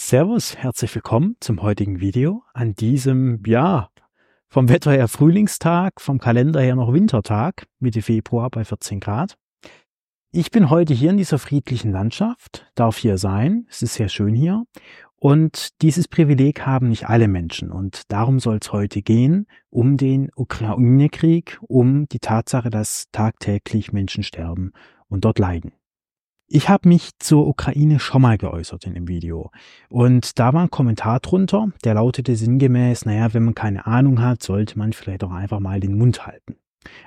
Servus, herzlich willkommen zum heutigen Video an diesem, ja, vom Wetter her Frühlingstag, vom Kalender her noch Wintertag, Mitte Februar bei 14 Grad. Ich bin heute hier in dieser friedlichen Landschaft, darf hier sein, es ist sehr schön hier und dieses Privileg haben nicht alle Menschen und darum soll es heute gehen, um den Ukraine-Krieg, um die Tatsache, dass tagtäglich Menschen sterben und dort leiden. Ich habe mich zur Ukraine schon mal geäußert in dem Video. Und da war ein Kommentar drunter, der lautete sinngemäß, naja, wenn man keine Ahnung hat, sollte man vielleicht auch einfach mal den Mund halten.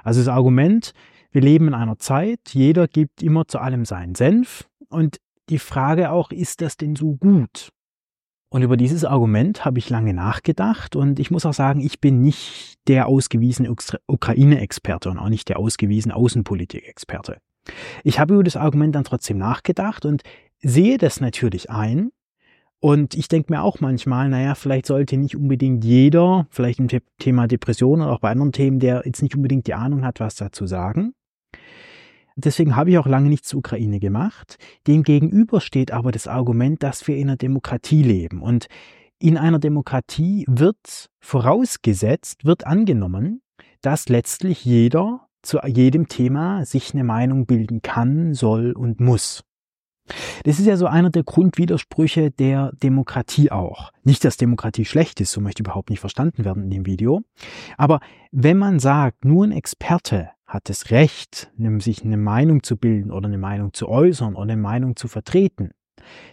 Also das Argument, wir leben in einer Zeit, jeder gibt immer zu allem seinen Senf. Und die Frage auch, ist das denn so gut? Und über dieses Argument habe ich lange nachgedacht und ich muss auch sagen, ich bin nicht der ausgewiesene Ukraine-Experte und auch nicht der ausgewiesene Außenpolitik-Experte. Ich habe über das Argument dann trotzdem nachgedacht und sehe das natürlich ein. Und ich denke mir auch manchmal, naja, vielleicht sollte nicht unbedingt jeder, vielleicht im Thema Depression oder auch bei anderen Themen, der jetzt nicht unbedingt die Ahnung hat, was dazu sagen. Deswegen habe ich auch lange nichts zur Ukraine gemacht. Demgegenüber steht aber das Argument, dass wir in einer Demokratie leben. Und in einer Demokratie wird vorausgesetzt, wird angenommen, dass letztlich jeder zu jedem Thema sich eine Meinung bilden kann, soll und muss. Das ist ja so einer der Grundwidersprüche der Demokratie auch. Nicht, dass Demokratie schlecht ist, so möchte überhaupt nicht verstanden werden in dem Video. Aber wenn man sagt, nur ein Experte hat das Recht, sich eine Meinung zu bilden oder eine Meinung zu äußern oder eine Meinung zu vertreten,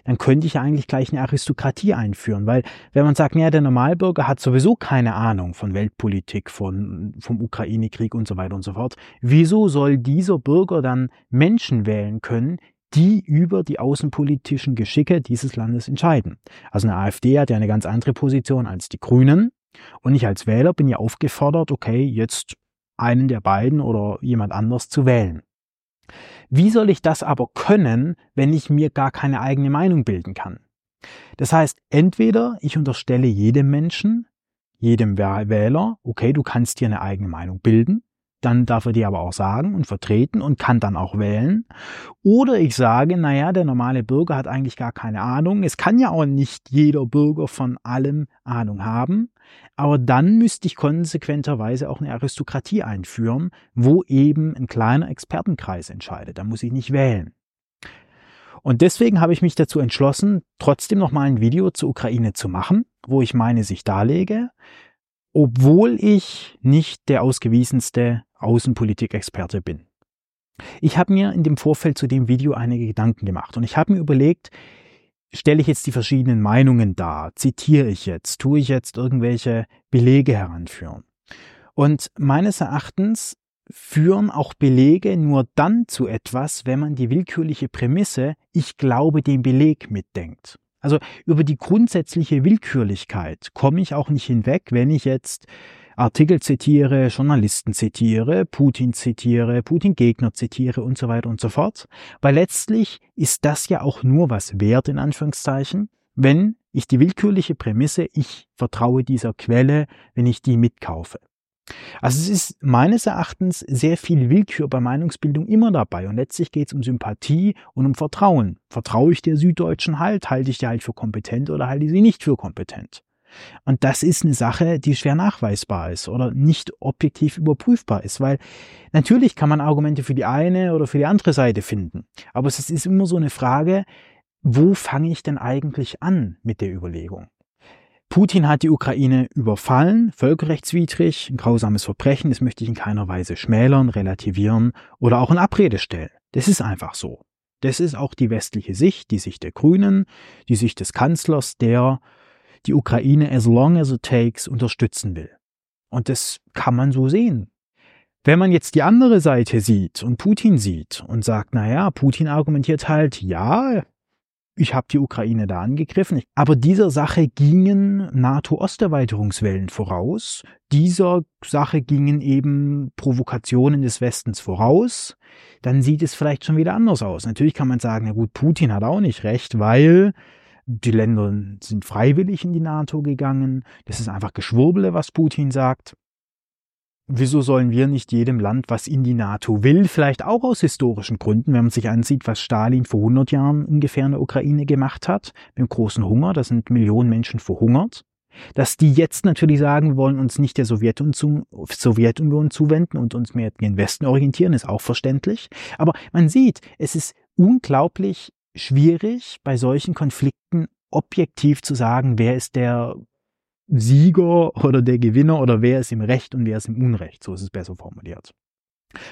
dann könnte ich eigentlich gleich eine Aristokratie einführen, weil wenn man sagt, naja, der Normalbürger hat sowieso keine Ahnung von Weltpolitik, von, vom Ukraine-Krieg und so weiter und so fort, wieso soll dieser Bürger dann Menschen wählen können, die über die außenpolitischen Geschicke dieses Landes entscheiden? Also eine AfD hat ja eine ganz andere Position als die Grünen und ich als Wähler bin ja aufgefordert, okay, jetzt einen der beiden oder jemand anders zu wählen. Wie soll ich das aber können, wenn ich mir gar keine eigene Meinung bilden kann? Das heißt, entweder ich unterstelle jedem Menschen, jedem Wähler, okay, du kannst dir eine eigene Meinung bilden, dann darf er die aber auch sagen und vertreten und kann dann auch wählen. Oder ich sage, naja, der normale Bürger hat eigentlich gar keine Ahnung. Es kann ja auch nicht jeder Bürger von allem Ahnung haben. Aber dann müsste ich konsequenterweise auch eine Aristokratie einführen, wo eben ein kleiner Expertenkreis entscheidet. Da muss ich nicht wählen. Und deswegen habe ich mich dazu entschlossen, trotzdem noch mal ein Video zur Ukraine zu machen, wo ich meine Sicht darlege, obwohl ich nicht der ausgewiesenste Außenpolitikexperte bin. Ich habe mir in dem Vorfeld zu dem Video einige Gedanken gemacht und ich habe mir überlegt, stelle ich jetzt die verschiedenen Meinungen dar, zitiere ich jetzt, tue ich jetzt irgendwelche Belege heranführen. Und meines Erachtens führen auch Belege nur dann zu etwas, wenn man die willkürliche Prämisse ich glaube dem Beleg mitdenkt. Also über die grundsätzliche Willkürlichkeit komme ich auch nicht hinweg, wenn ich jetzt Artikel zitiere, Journalisten zitiere, Putin zitiere, Putin-Gegner zitiere und so weiter und so fort. Weil letztlich ist das ja auch nur was wert, in Anführungszeichen, wenn ich die willkürliche Prämisse, ich vertraue dieser Quelle, wenn ich die mitkaufe. Also es ist meines Erachtens sehr viel Willkür bei Meinungsbildung immer dabei und letztlich geht es um Sympathie und um Vertrauen. Vertraue ich der Süddeutschen halt, halte ich die halt für kompetent oder halte ich sie nicht für kompetent? Und das ist eine Sache, die schwer nachweisbar ist oder nicht objektiv überprüfbar ist, weil natürlich kann man Argumente für die eine oder für die andere Seite finden. Aber es ist immer so eine Frage, wo fange ich denn eigentlich an mit der Überlegung? Putin hat die Ukraine überfallen, völkerrechtswidrig, ein grausames Verbrechen, das möchte ich in keiner Weise schmälern, relativieren oder auch in Abrede stellen. Das ist einfach so. Das ist auch die westliche Sicht, die Sicht der Grünen, die Sicht des Kanzlers, der die Ukraine as long as it takes unterstützen will. Und das kann man so sehen. Wenn man jetzt die andere Seite sieht und Putin sieht und sagt, naja, Putin argumentiert halt, ja, ich habe die Ukraine da angegriffen, aber dieser Sache gingen NATO-Osterweiterungswellen voraus, dieser Sache gingen eben Provokationen des Westens voraus, dann sieht es vielleicht schon wieder anders aus. Natürlich kann man sagen, na gut, Putin hat auch nicht recht, weil die Länder sind freiwillig in die NATO gegangen. Das ist einfach Geschwurbele, was Putin sagt. wieso sollen wir nicht jedem Land, was in die NATO will, vielleicht auch aus historischen Gründen, wenn man sich ansieht, was Stalin vor 100 Jahren ungefähr in der Ukraine gemacht hat, mit dem großen Hunger, da sind Millionen Menschen verhungert, dass die jetzt natürlich sagen, wir wollen uns nicht der Sowjetunion zuwenden und uns mehr den Westen orientieren, ist auch verständlich. Aber man sieht, es ist unglaublich schwierig, bei solchen Konflikten objektiv zu sagen, wer ist der Sieger oder der Gewinner oder wer ist im Recht und wer ist im Unrecht. So ist es besser formuliert.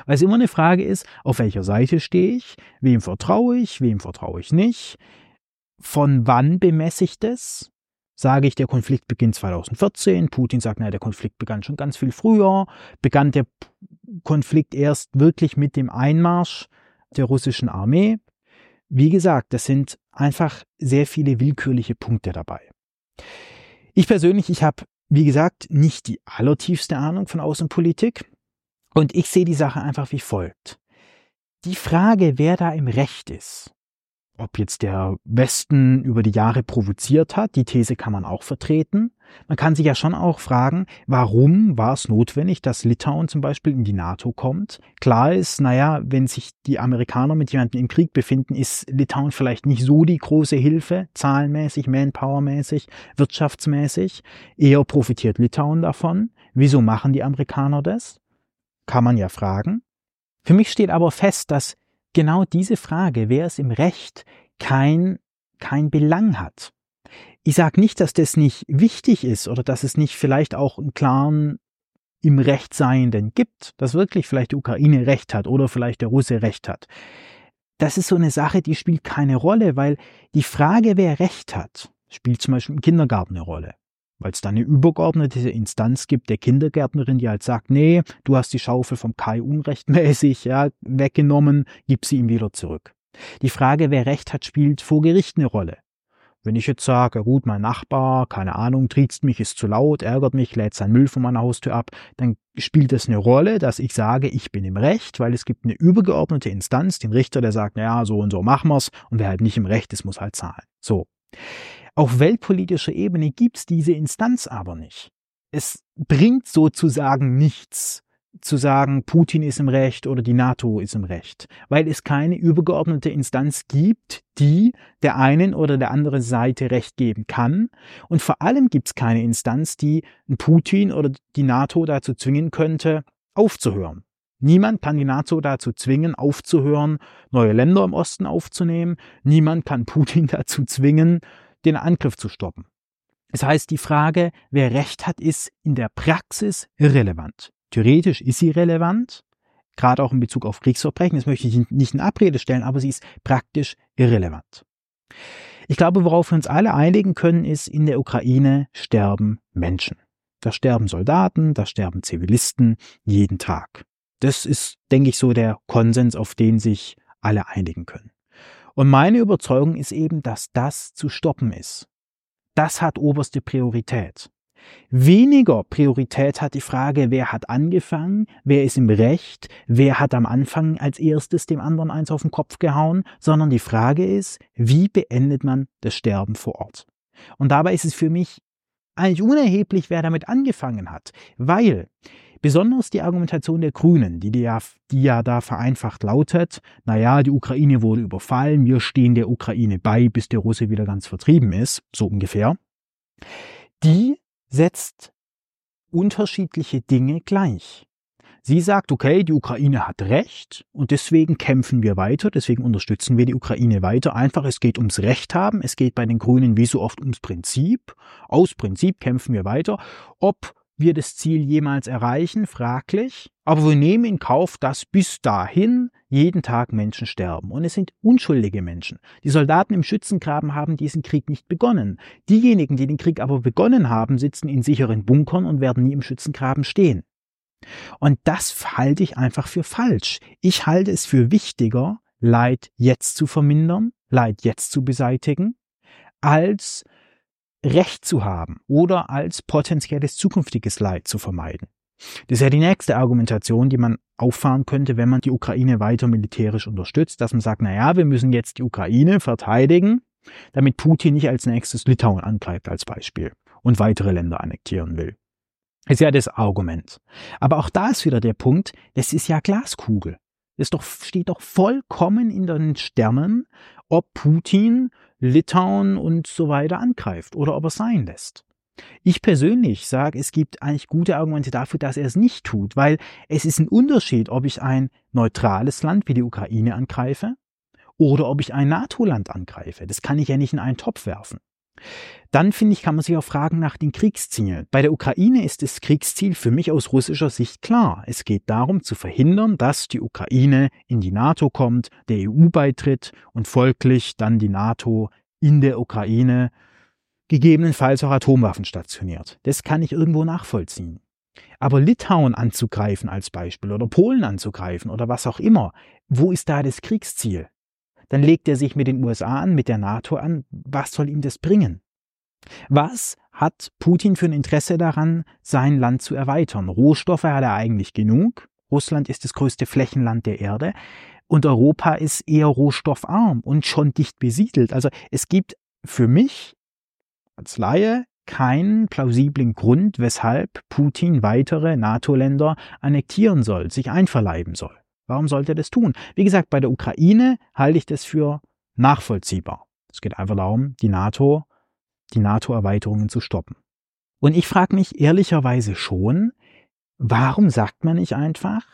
Weil es immer eine Frage ist, auf welcher Seite stehe ich, wem vertraue ich, wem vertraue ich nicht, von wann bemesse ich das? Sage ich, der Konflikt beginnt 2014, Putin sagt, naja, der Konflikt begann schon ganz viel früher, begann der Konflikt erst wirklich mit dem Einmarsch der russischen Armee. Wie gesagt, das sind einfach sehr viele willkürliche Punkte dabei. Ich persönlich, ich habe, wie gesagt, nicht die allertiefste Ahnung von Außenpolitik und ich sehe die Sache einfach wie folgt. Die Frage, wer da im Recht ist, ob jetzt der Westen über die Jahre provoziert hat, die These kann man auch vertreten. Man kann sich ja schon auch fragen, warum war es notwendig, dass Litauen zum Beispiel in die NATO kommt? Klar ist, naja, wenn sich die Amerikaner mit jemandem im Krieg befinden, ist Litauen vielleicht nicht so die große Hilfe, zahlenmäßig, manpowermäßig, wirtschaftsmäßig. Eher profitiert Litauen davon. Wieso machen die Amerikaner das? Kann man ja fragen. Für mich steht aber fest, dass genau diese Frage, wer ist im Recht, kein, kein Belang hat. Ich sage nicht, dass das nicht wichtig ist oder dass es nicht vielleicht auch einen klaren im Recht Seienden gibt, dass wirklich vielleicht die Ukraine Recht hat oder vielleicht der Russe Recht hat. Das ist so eine Sache, die spielt keine Rolle, weil die Frage, wer Recht hat, spielt zum Beispiel im Kindergarten eine Rolle weil es da eine übergeordnete Instanz gibt der Kindergärtnerin, die halt sagt, nee, du hast die Schaufel vom Kai unrechtmäßig ja, weggenommen, gib sie ihm wieder zurück. Die Frage, wer Recht hat, spielt vor Gericht eine Rolle. Wenn ich jetzt sage, gut, mein Nachbar, keine Ahnung, triezt mich, ist zu laut, ärgert mich, lädt sein Müll von meiner Haustür ab, dann spielt das eine Rolle, dass ich sage, ich bin im Recht, weil es gibt eine übergeordnete Instanz, den Richter, der sagt, naja, so und so machen wir's, und wer halt nicht im Recht ist, muss halt zahlen. So. Auf weltpolitischer Ebene gibt's diese Instanz aber nicht. Es bringt sozusagen nichts zu sagen, Putin ist im Recht oder die NATO ist im Recht, weil es keine übergeordnete Instanz gibt, die der einen oder der anderen Seite Recht geben kann. Und vor allem gibt's keine Instanz, die Putin oder die NATO dazu zwingen könnte, aufzuhören. Niemand kann die NATO dazu zwingen, aufzuhören, neue Länder im Osten aufzunehmen. Niemand kann Putin dazu zwingen, den Angriff zu stoppen. Das heißt, die Frage, wer Recht hat, ist in der Praxis irrelevant. Theoretisch ist sie relevant, gerade auch in Bezug auf Kriegsverbrechen. Das möchte ich nicht in Abrede stellen, aber sie ist praktisch irrelevant. Ich glaube, worauf wir uns alle einigen können, ist, in der Ukraine sterben Menschen. Da sterben Soldaten, da sterben Zivilisten jeden Tag. Das ist, denke ich, so der Konsens, auf den sich alle einigen können. Und meine Überzeugung ist eben, dass das zu stoppen ist. Das hat oberste Priorität. Weniger Priorität hat die Frage, wer hat angefangen, wer ist im Recht, wer hat am Anfang als erstes dem anderen eins auf den Kopf gehauen, sondern die Frage ist, wie beendet man das Sterben vor Ort? Und dabei ist es für mich eigentlich unerheblich, wer damit angefangen hat, weil Besonders die Argumentation der Grünen, die, die, ja, die ja da vereinfacht lautet, naja, die Ukraine wurde überfallen, wir stehen der Ukraine bei, bis der Russe wieder ganz vertrieben ist, so ungefähr, die setzt unterschiedliche Dinge gleich. Sie sagt, okay, die Ukraine hat Recht und deswegen kämpfen wir weiter, deswegen unterstützen wir die Ukraine weiter. Einfach, es geht ums Recht haben, es geht bei den Grünen wie so oft ums Prinzip. Aus Prinzip kämpfen wir weiter. Ob wir das Ziel jemals erreichen, fraglich, aber wir nehmen in Kauf, dass bis dahin jeden Tag Menschen sterben. Und es sind unschuldige Menschen. Die Soldaten im Schützengraben haben diesen Krieg nicht begonnen. Diejenigen, die den Krieg aber begonnen haben, sitzen in sicheren Bunkern und werden nie im Schützengraben stehen. Und das halte ich einfach für falsch. Ich halte es für wichtiger, Leid jetzt zu vermindern, Leid jetzt zu beseitigen, als Recht zu haben oder als potenzielles zukünftiges Leid zu vermeiden. Das ist ja die nächste Argumentation, die man auffahren könnte, wenn man die Ukraine weiter militärisch unterstützt, dass man sagt, na ja, wir müssen jetzt die Ukraine verteidigen, damit Putin nicht als nächstes Litauen angreift als Beispiel und weitere Länder annektieren will. Ist ja das Argument. Aber auch da ist wieder der Punkt, das ist ja Glaskugel. Das doch, steht doch vollkommen in den Sternen, ob Putin Litauen und so weiter angreift oder ob er sein lässt. Ich persönlich sage, es gibt eigentlich gute Argumente dafür, dass er es nicht tut, weil es ist ein Unterschied, ob ich ein neutrales Land wie die Ukraine angreife oder ob ich ein NATO-Land angreife. Das kann ich ja nicht in einen Topf werfen. Dann finde ich, kann man sich auch fragen nach den Kriegszielen. Bei der Ukraine ist das Kriegsziel für mich aus russischer Sicht klar. Es geht darum zu verhindern, dass die Ukraine in die NATO kommt, der EU beitritt und folglich dann die NATO in der Ukraine gegebenenfalls auch Atomwaffen stationiert. Das kann ich irgendwo nachvollziehen. Aber Litauen anzugreifen als Beispiel oder Polen anzugreifen oder was auch immer, wo ist da das Kriegsziel? Dann legt er sich mit den USA an, mit der NATO an. Was soll ihm das bringen? Was hat Putin für ein Interesse daran, sein Land zu erweitern? Rohstoffe hat er eigentlich genug. Russland ist das größte Flächenland der Erde und Europa ist eher rohstoffarm und schon dicht besiedelt. Also es gibt für mich als Laie keinen plausiblen Grund, weshalb Putin weitere NATO-Länder annektieren soll, sich einverleiben soll. Warum sollte er das tun? Wie gesagt, bei der Ukraine halte ich das für nachvollziehbar. Es geht einfach darum, die NATO, die NATO-Erweiterungen zu stoppen. Und ich frage mich ehrlicherweise schon, warum sagt man nicht einfach,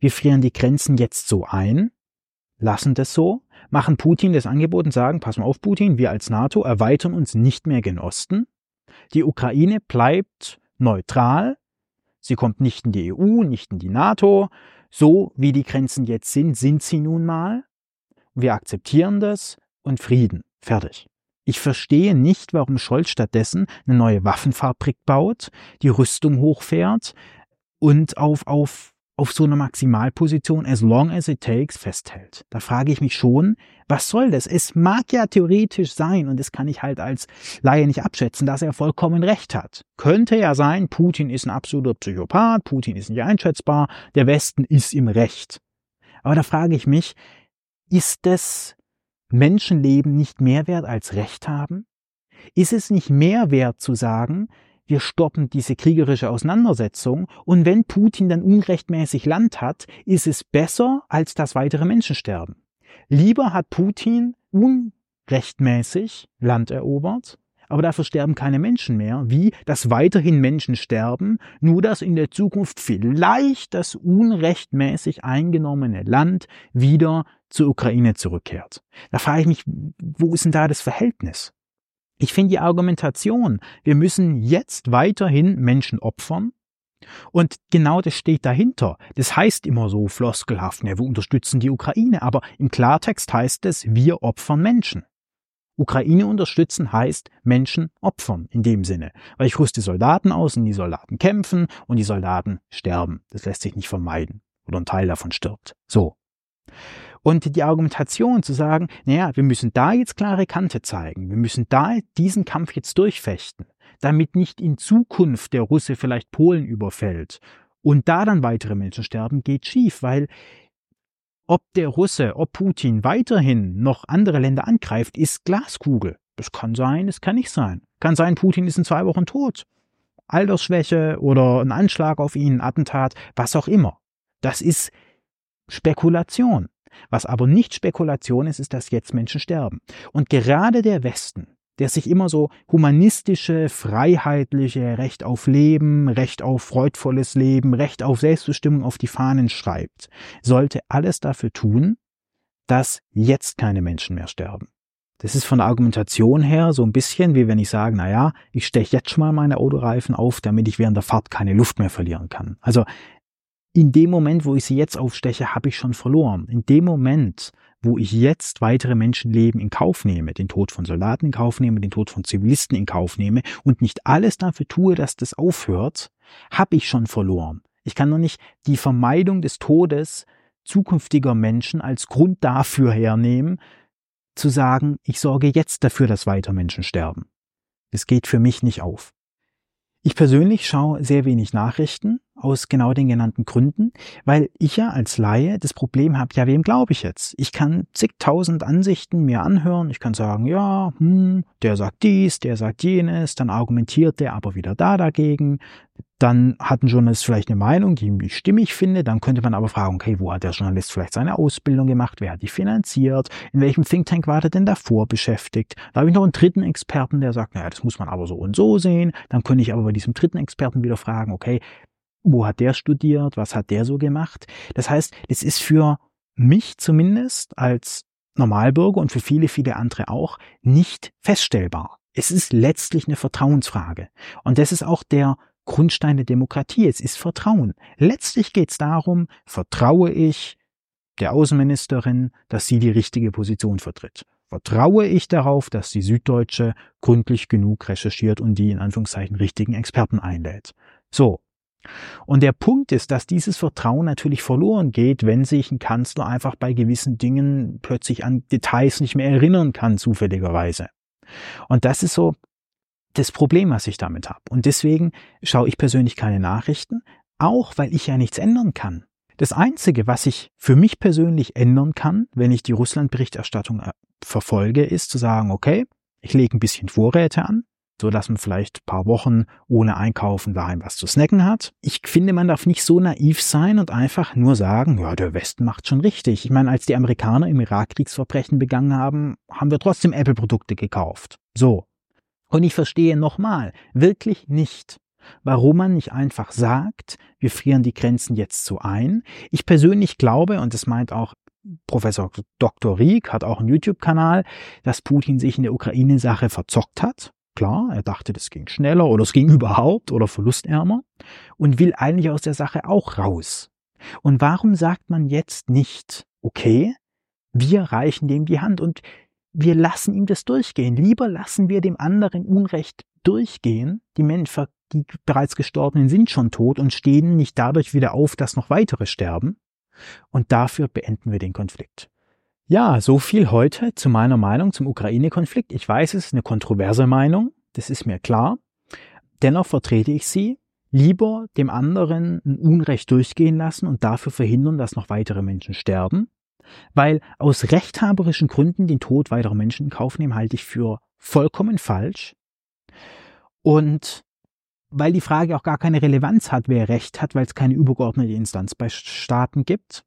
wir frieren die Grenzen jetzt so ein, lassen das so, machen Putin das Angebot und sagen, pass mal auf Putin, wir als NATO erweitern uns nicht mehr gen Osten, die Ukraine bleibt neutral, sie kommt nicht in die EU, nicht in die NATO, so wie die Grenzen jetzt sind, sind sie nun mal. Wir akzeptieren das und Frieden. Fertig. Ich verstehe nicht, warum Scholz stattdessen eine neue Waffenfabrik baut, die Rüstung hochfährt und auf, auf auf so einer Maximalposition as long as it takes festhält. Da frage ich mich schon, was soll das? Es mag ja theoretisch sein, und das kann ich halt als Laie nicht abschätzen, dass er vollkommen recht hat. Könnte ja sein, Putin ist ein absoluter Psychopath, Putin ist nicht einschätzbar, der Westen ist im Recht. Aber da frage ich mich, ist das Menschenleben nicht mehr wert als Recht haben? Ist es nicht mehr wert zu sagen, wir stoppen diese kriegerische Auseinandersetzung und wenn Putin dann unrechtmäßig Land hat, ist es besser, als dass weitere Menschen sterben. Lieber hat Putin unrechtmäßig Land erobert, aber dafür sterben keine Menschen mehr, wie dass weiterhin Menschen sterben, nur dass in der Zukunft vielleicht das unrechtmäßig eingenommene Land wieder zur Ukraine zurückkehrt. Da frage ich mich, wo ist denn da das Verhältnis? Ich finde die Argumentation, wir müssen jetzt weiterhin Menschen opfern, und genau das steht dahinter. Das heißt immer so floskelhaft, ne, wir unterstützen die Ukraine, aber im Klartext heißt es, wir opfern Menschen. Ukraine unterstützen heißt Menschen opfern in dem Sinne. Weil ich rüste Soldaten aus und die Soldaten kämpfen und die Soldaten sterben. Das lässt sich nicht vermeiden. Oder ein Teil davon stirbt. So. Und die Argumentation zu sagen, naja, wir müssen da jetzt klare Kante zeigen, wir müssen da diesen Kampf jetzt durchfechten, damit nicht in Zukunft der Russe vielleicht Polen überfällt und da dann weitere Menschen sterben, geht schief, weil ob der Russe, ob Putin weiterhin noch andere Länder angreift, ist Glaskugel. Das kann sein, es kann nicht sein. Kann sein, Putin ist in zwei Wochen tot. Altersschwäche oder ein Anschlag auf ihn, ein Attentat, was auch immer. Das ist Spekulation. Was aber nicht Spekulation ist, ist, dass jetzt Menschen sterben. Und gerade der Westen, der sich immer so humanistische, freiheitliche Recht auf Leben, Recht auf freudvolles Leben, Recht auf Selbstbestimmung auf die Fahnen schreibt, sollte alles dafür tun, dass jetzt keine Menschen mehr sterben. Das ist von der Argumentation her so ein bisschen wie wenn ich sage, na ja, ich steche jetzt schon mal meine Autoreifen auf, damit ich während der Fahrt keine Luft mehr verlieren kann. Also in dem Moment, wo ich sie jetzt aufsteche, habe ich schon verloren. In dem Moment, wo ich jetzt weitere Menschenleben in Kauf nehme, den Tod von Soldaten in Kauf nehme, den Tod von Zivilisten in Kauf nehme und nicht alles dafür tue, dass das aufhört, habe ich schon verloren. Ich kann doch nicht die Vermeidung des Todes zukünftiger Menschen als Grund dafür hernehmen, zu sagen, ich sorge jetzt dafür, dass weiter Menschen sterben. Es geht für mich nicht auf. Ich persönlich schaue sehr wenig Nachrichten, aus genau den genannten Gründen, weil ich ja als Laie das Problem habe, ja, wem glaube ich jetzt? Ich kann zigtausend Ansichten mir anhören, ich kann sagen, ja, hm, der sagt dies, der sagt jenes, dann argumentiert der aber wieder da dagegen, dann hat ein Journalist vielleicht eine Meinung, die ich stimmig finde. Dann könnte man aber fragen, okay, wo hat der Journalist vielleicht seine Ausbildung gemacht? Wer hat die finanziert? In welchem Think Tank war der denn davor beschäftigt? Da habe ich noch einen dritten Experten, der sagt, naja, das muss man aber so und so sehen. Dann könnte ich aber bei diesem dritten Experten wieder fragen, okay, wo hat der studiert? Was hat der so gemacht? Das heißt, es ist für mich zumindest als Normalbürger und für viele, viele andere auch nicht feststellbar. Es ist letztlich eine Vertrauensfrage. Und das ist auch der Grundstein der Demokratie. Es ist Vertrauen. Letztlich geht es darum, vertraue ich der Außenministerin, dass sie die richtige Position vertritt. Vertraue ich darauf, dass die Süddeutsche gründlich genug recherchiert und die in Anführungszeichen richtigen Experten einlädt. So. Und der Punkt ist, dass dieses Vertrauen natürlich verloren geht, wenn sich ein Kanzler einfach bei gewissen Dingen plötzlich an Details nicht mehr erinnern kann, zufälligerweise. Und das ist so das Problem, was ich damit habe. Und deswegen schaue ich persönlich keine Nachrichten, auch weil ich ja nichts ändern kann. Das Einzige, was ich für mich persönlich ändern kann, wenn ich die Russland-Berichterstattung äh, verfolge, ist zu sagen, okay, ich lege ein bisschen Vorräte an, so dass man vielleicht ein paar Wochen ohne Einkaufen daheim was zu snacken hat. Ich finde, man darf nicht so naiv sein und einfach nur sagen, ja, der Westen macht schon richtig. Ich meine, als die Amerikaner im Irak Kriegsverbrechen begangen haben, haben wir trotzdem Apple-Produkte gekauft. So. Und ich verstehe nochmal wirklich nicht, warum man nicht einfach sagt, wir frieren die Grenzen jetzt so ein. Ich persönlich glaube, und das meint auch Professor Dr. Rieck, hat auch einen YouTube-Kanal, dass Putin sich in der Ukraine-Sache verzockt hat. Klar, er dachte, das ging schneller oder es ging überhaupt oder verlustärmer und will eigentlich aus der Sache auch raus. Und warum sagt man jetzt nicht, okay, wir reichen dem die Hand und wir lassen ihm das durchgehen. Lieber lassen wir dem anderen Unrecht durchgehen. Die Menschen, die bereits Gestorbenen sind schon tot und stehen nicht dadurch wieder auf, dass noch weitere sterben. Und dafür beenden wir den Konflikt. Ja, so viel heute zu meiner Meinung zum Ukraine-Konflikt. Ich weiß, es ist eine kontroverse Meinung, das ist mir klar. Dennoch vertrete ich sie. Lieber dem anderen ein Unrecht durchgehen lassen und dafür verhindern, dass noch weitere Menschen sterben, weil aus rechthaberischen Gründen den Tod weiterer Menschen in Kauf nehmen, halte ich für vollkommen falsch. Und weil die Frage auch gar keine Relevanz hat, wer Recht hat, weil es keine übergeordnete Instanz bei Staaten gibt.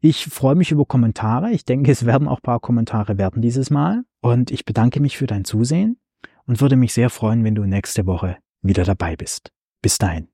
Ich freue mich über Kommentare. Ich denke, es werden auch ein paar Kommentare werden dieses Mal. Und ich bedanke mich für dein Zusehen und würde mich sehr freuen, wenn du nächste Woche wieder dabei bist. Bis dahin.